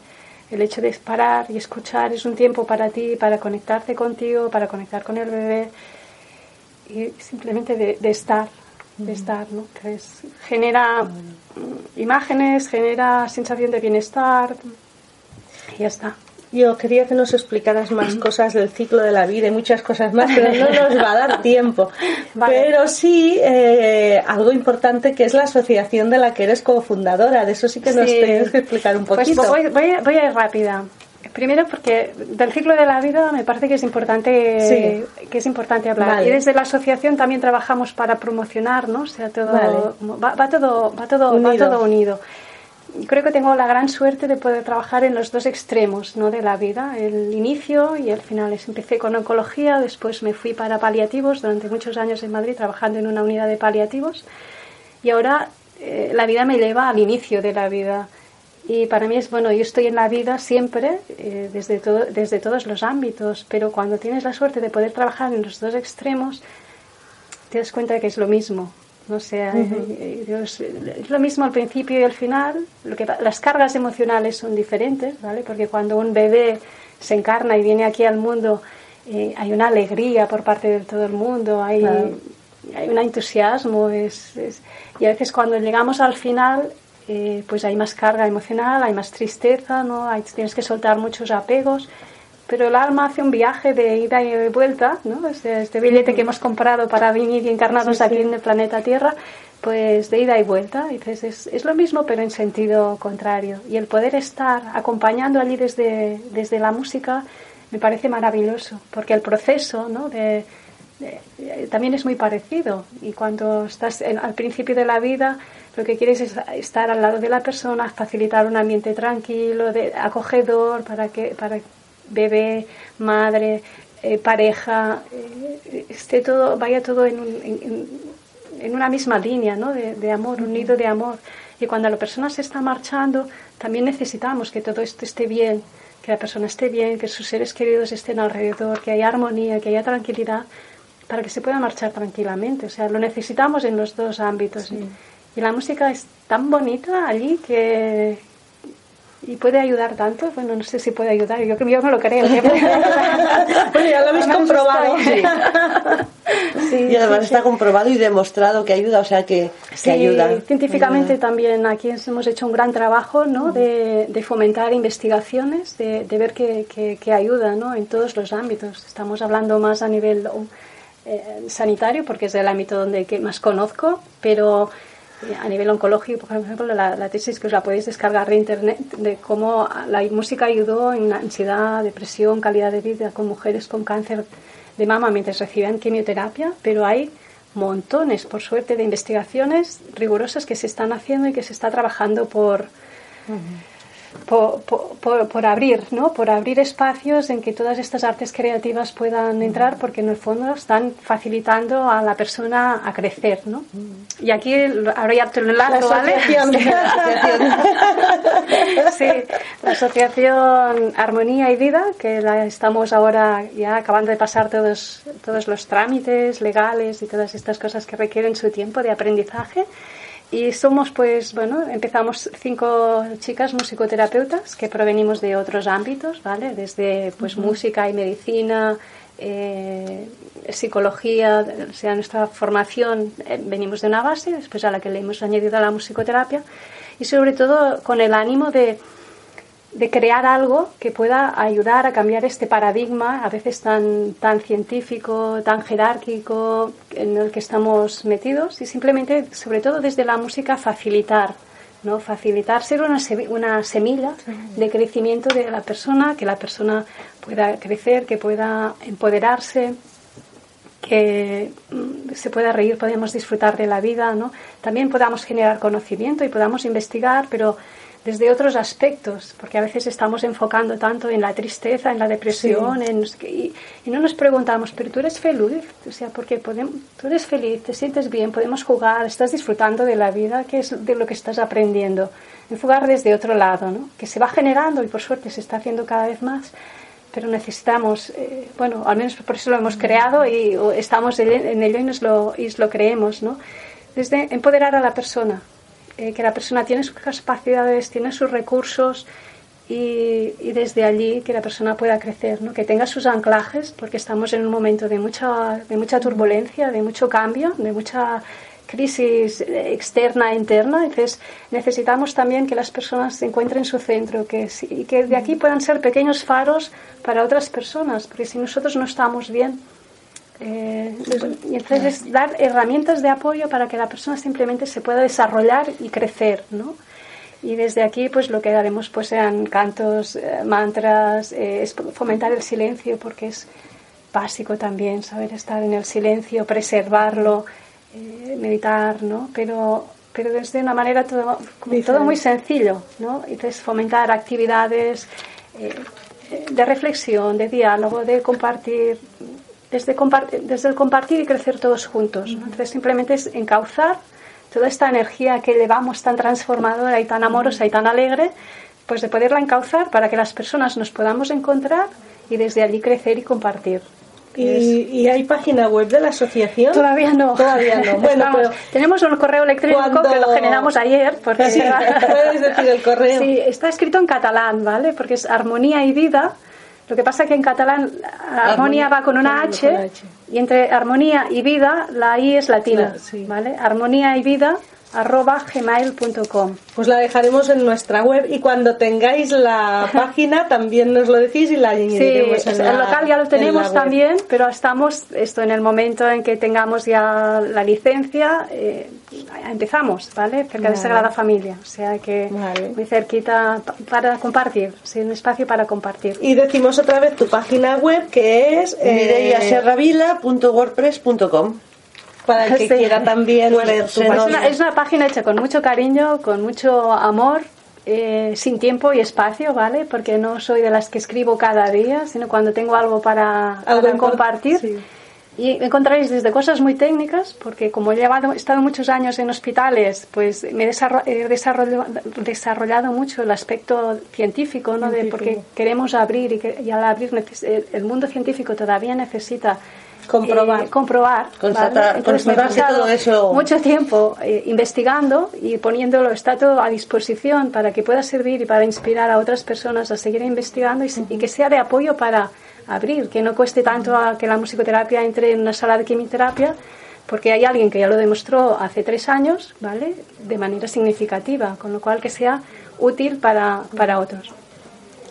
el hecho de parar y escuchar es un tiempo para ti, para conectarte contigo, para conectar con el bebé y simplemente de, estar, de estar, ¿no? Que genera imágenes, genera sensación de bienestar y ya está. Yo quería que nos explicaras más (clears throat) cosas del ciclo de la vida y muchas cosas más, pero no (laughs) nos va a dar tiempo. (laughs) Pero sí eh, algo importante que es la asociación de la que eres cofundadora. De eso sí que nos tienes que explicar un pues poquito. Pues voy, voy, a ir rápida. Primero porque del ciclo de la vida me parece que es importante que es importante hablar y desde la asociación también trabajamos para promocionar, ¿no? O sea, todo va, va, todo va todo va todo unido creo que tengo la gran suerte de poder trabajar en los dos extremos ¿no? de la vida, el inicio y el final. Empecé con oncología, después me fui para paliativos durante muchos años en Madrid trabajando en una unidad de paliativos y ahora eh, la vida me lleva al inicio de la vida. Y para mí es bueno, yo estoy en la vida siempre, eh, desde, todo, desde todos los ámbitos, pero cuando tienes la suerte de poder trabajar en los dos extremos, te das cuenta de que es lo mismo. No sé, es lo mismo al principio y al final. Lo que, las cargas emocionales son diferentes, ¿vale? Porque cuando un bebé se encarna y viene aquí al mundo, eh, hay una alegría por parte de todo el mundo, hay, hay un entusiasmo. Es, y a veces cuando llegamos al final, eh, pues hay más carga emocional, hay más tristeza, ¿no? Hay, tienes que soltar muchos apegos pero el alma hace un viaje de ida y vuelta, ¿no? Este, este billete que hemos comprado para venir y encarnarnos aquí en el planeta Tierra, pues de ida y vuelta. Entonces es, es, lo mismo, pero en sentido contrario. Y el poder estar acompañando allí desde, desde la música me parece maravilloso, porque el proceso, ¿no? De, también es muy parecido. Y cuando estás al principio de la vida, lo que quieres es estar al lado de la persona, facilitar un ambiente tranquilo, de, acogedor, para que, para bebé, madre, eh, pareja, eh, esté todo, vaya todo en, en, una misma línea ¿no? de, amor, unido de amor. Y cuando la persona se está marchando, también necesitamos que todo esto esté bien, que la persona esté bien, que sus seres queridos estén alrededor, que haya armonía, que haya tranquilidad, para que se pueda marchar tranquilamente. O sea, lo necesitamos en los dos ámbitos. y la música es tan bonita allí que, ¿Y puede ayudar tanto? Bueno, no sé si puede ayudar, yo, yo no lo creo. bueno, (laughs) ya lo habéis comprobado. (laughs) Sí. y además está comprobado y demostrado que ayuda, o sea que, que ayuda. Científicamente también aquí hemos hecho un gran trabajo ¿no? de, de fomentar investigaciones, de, de ver que, que, que, ayuda ¿no? en todos los ámbitos. Estamos hablando más a nivel eh, sanitario porque es el ámbito donde que más conozco, pero a nivel oncológico, por ejemplo, la, tesis que os la podéis descargar de internet de cómo la música ayudó en ansiedad, depresión, calidad de vida con mujeres con cáncer de mama mientras recibían quimioterapia, pero hay montones, por suerte, de investigaciones rigurosas que se están haciendo y que se está trabajando por por, por, por, abrir, ¿no? Por abrir espacios en que todas estas artes creativas puedan entrar, porque en el fondo están facilitando a la persona a crecer, ¿no? Y aquí ahora ya te lo enlazo, ¿vale? (laughs) (laughs) sí, la asociación Armonía y Vida, que la estamos ahora ya acabando de pasar todos todos los trámites legales y todas estas cosas que requieren su tiempo de aprendizaje. Y somos, pues, bueno, empezamos cinco chicas musicoterapeutas que provenimos de otros ámbitos, ¿vale? Desde, pues, música y medicina, eh, psicología, o sea, nuestra formación, eh, venimos de una base, después a la que le hemos añadido la musicoterapia, y sobre todo con el ánimo de de crear algo que pueda ayudar a cambiar este paradigma, a veces tan, tan científico, tan jerárquico en el que estamos metidos, y simplemente, sobre todo desde la música, facilitar, ¿no? Facilitar, ser una, una semilla de crecimiento de la persona, que la persona pueda crecer, que pueda empoderarse, que mm, se pueda reír, podamos disfrutar de la vida, ¿no? También podamos generar conocimiento y podamos investigar, pero desde otros aspectos, porque a veces estamos enfocando tanto en la tristeza, en la depresión, en, y, no nos preguntamos, pero tú eres feliz, o sea, porque podemos, tú eres feliz, te sientes bien, podemos jugar, estás disfrutando de la vida, ¿qué es de lo que estás aprendiendo? Enfocar desde otro lado, ¿no? que se va generando y por suerte se está haciendo cada vez más, pero necesitamos, eh, bueno, al menos por eso lo hemos creado y estamos en ello y nos lo, y lo creemos, ¿no? Desde empoderar a la persona, eh, que la persona tiene sus capacidades, tiene sus recursos y, desde allí que la persona pueda crecer, ¿no? que tenga sus anclajes, porque estamos en un momento de mucha, de mucha turbulencia, de mucho cambio, de mucha crisis externa e interna. Entonces necesitamos también que las personas encuentren su centro que, y que de aquí puedan ser pequeños faros para otras personas, porque si nosotros no estamos bien, eh, y entonces dar herramientas de apoyo para que la persona simplemente se pueda desarrollar y crecer, ¿no? Y desde aquí, pues lo que haremos pues sean cantos, eh, mantras, eh, es fomentar el silencio porque es básico también saber estar en el silencio, preservarlo, eh, meditar, ¿no? Pero pero desde una manera todo, todo muy sencillo, ¿no? Entonces fomentar actividades de reflexión, de diálogo, de compartir, desde, desde el compartir y crecer todos juntos. Entonces simplemente es encauzar toda esta energía que llevamos tan transformadora y tan amorosa y tan alegre, pues de poderla encauzar para que las personas nos podamos encontrar y desde allí crecer y compartir. ¿Y, hay página web de la asociación? Todavía no. Todavía no. (laughs) Bueno, tenemos un correo electrónico que lo generamos ayer. Porque sí, (laughs) (laughs) puedes decir el correo. Sí, está escrito en catalán, ¿vale? Porque es armonía y vida lo que pasa es que en catalán armonía, va con una H, y entre armonía y vida la I es latina, ¿vale? Armonía y vida arroba gmail.com. Pues la dejaremos en nuestra web y cuando tengáis la (laughs) página también nos lo decís y la añadiremos sí, el local ya lo tenemos también, pero estamos esto en el momento en que tengamos ya la licencia, eh, empezamos, ¿vale? Cerca de Sagrada Familia, o sea que muy cerquita para compartir, sí, un espacio para compartir. Y decimos otra vez tu página web que es eh, para el que quiera también pues, ver tu página. Es una, página hecha con mucho cariño, con mucho amor, eh, sin tiempo y espacio, ¿vale? Porque no soy de las que escribo cada día, sino cuando tengo algo para, compartir. Y encontraréis desde cosas muy técnicas, porque como he, llevado, he estado muchos años en hospitales, pues me he desarrollado, mucho el aspecto científico, ¿no? De, porque queremos abrir y, que, y al abrir el mundo científico todavía necesita comprobar, eh, comprobar constatar, todo eso. mucho tiempo eh, investigando y poniéndolo está todo a disposición para que pueda servir y para inspirar a otras personas a seguir investigando y, que sea de apoyo para abrir, que no cueste tanto a que la musicoterapia entre en una sala de quimioterapia, porque hay alguien que ya lo demostró hace tres años, ¿vale? De manera significativa, con lo cual que sea útil para, para otros.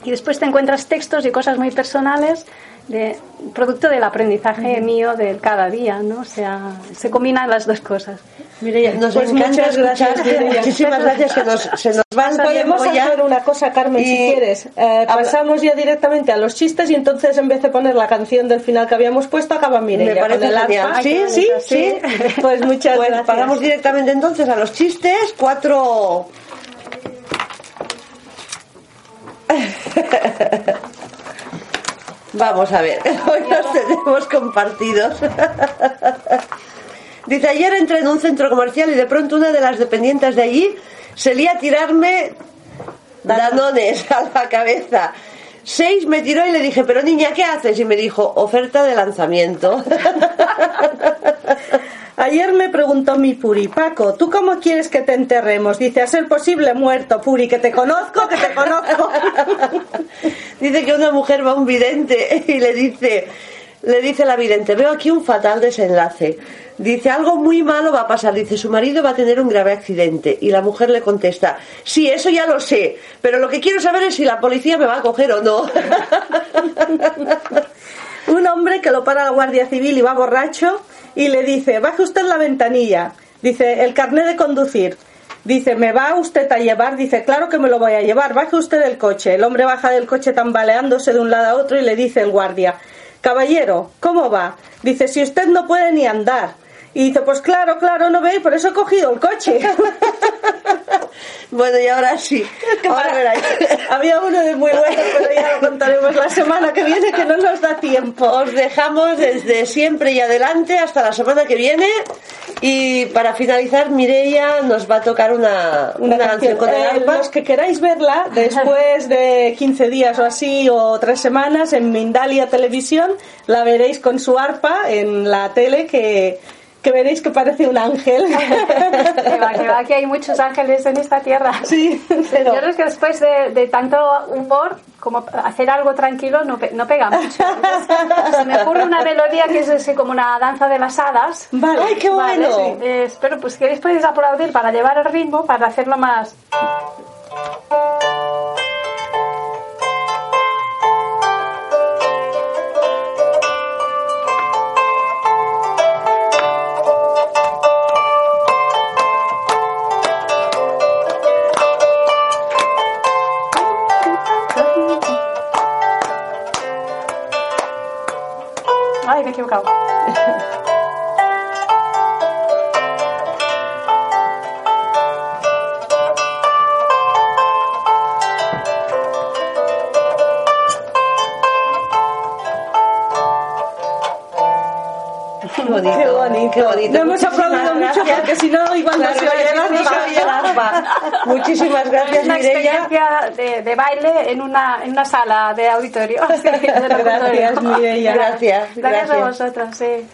Y después te encuentras textos y cosas muy personales de producto del aprendizaje mío del cada día, ¿no? O sea, se combinan las dos cosas. Mire, nos pues muchas gracias, muchísimas gracias que nos, se nos van Podemos hacer una cosa, Carmen, si quieres. Eh, pasamos ya directamente a los chistes y entonces en vez de poner la canción del final que habíamos puesto, acaba Mireia Me parece el Sí, sí, sí, (laughs) Pues muchas pues gracias. Pasamos directamente entonces a los chistes. Cuatro... (laughs) Vamos a ver, (laughs) hoy nos tenemos compartidos. (laughs) Dice, ayer entré en un centro comercial y de pronto una de las dependientes de allí se lía a tirarme danones a la cabeza. Seis me tiró y le dije, pero niña, ¿qué haces? Y me dijo, oferta de lanzamiento. (laughs) Ayer me preguntó mi Puri, Paco, ¿tú cómo quieres que te enterremos? Dice, a ser posible muerto, Puri, que te conozco, que te conozco. (laughs) dice que una mujer va a un vidente y le dice, le dice la vidente, veo aquí un fatal desenlace. Dice, algo muy malo va a pasar. Dice, su marido va a tener un grave accidente. Y la mujer le contesta, sí, eso ya lo sé, pero lo que quiero saber es si la policía me va a coger o no. (laughs) un hombre que lo para la Guardia Civil y va borracho y le dice, baje usted la ventanilla. Dice, el carnet de conducir. Dice, ¿me va usted a llevar? Dice, claro que me lo voy a llevar, baje usted del coche. El hombre baja del coche tambaleándose de un lado a otro y le dice el guardia, caballero, ¿cómo va? Dice, si usted no puede ni andar. Y dice, pues claro, claro, no ve, por eso he cogido el coche. (laughs) bueno, y ahora sí. (laughs) había uno de muy bueno, pero ya lo contaremos la semana que viene, que no nos da tiempo. Os dejamos desde siempre y adelante hasta la semana que viene. Y para finalizar, Mireia nos va a tocar una, una, canción con el eh, los que queráis verla, después de 15 días o así, o tres semanas, en Mindalia Televisión, la veréis con su arpa en la tele que que veréis que parece un ángel. (laughs) que va, que va, que hay muchos ángeles en esta tierra. Sí, Yo pero creo que después de, de tanto humor, como hacer algo tranquilo no, pe- no pega mucho. Entonces, se me ocurre una melodía que es así como una danza de las hadas. vale. ¡Ay, qué Vale, bueno! sí. Eh, espero, pues queréis podéis aplaudir para llevar el ritmo, para hacerlo más... Muchísimas gracias, una Mireia. experiencia de, de baile en una, en una sala de auditorio. Sí, (laughs) de. (laughs) Gracias, Mireia. Gracias, Gracias a gracias. vosotros, sí.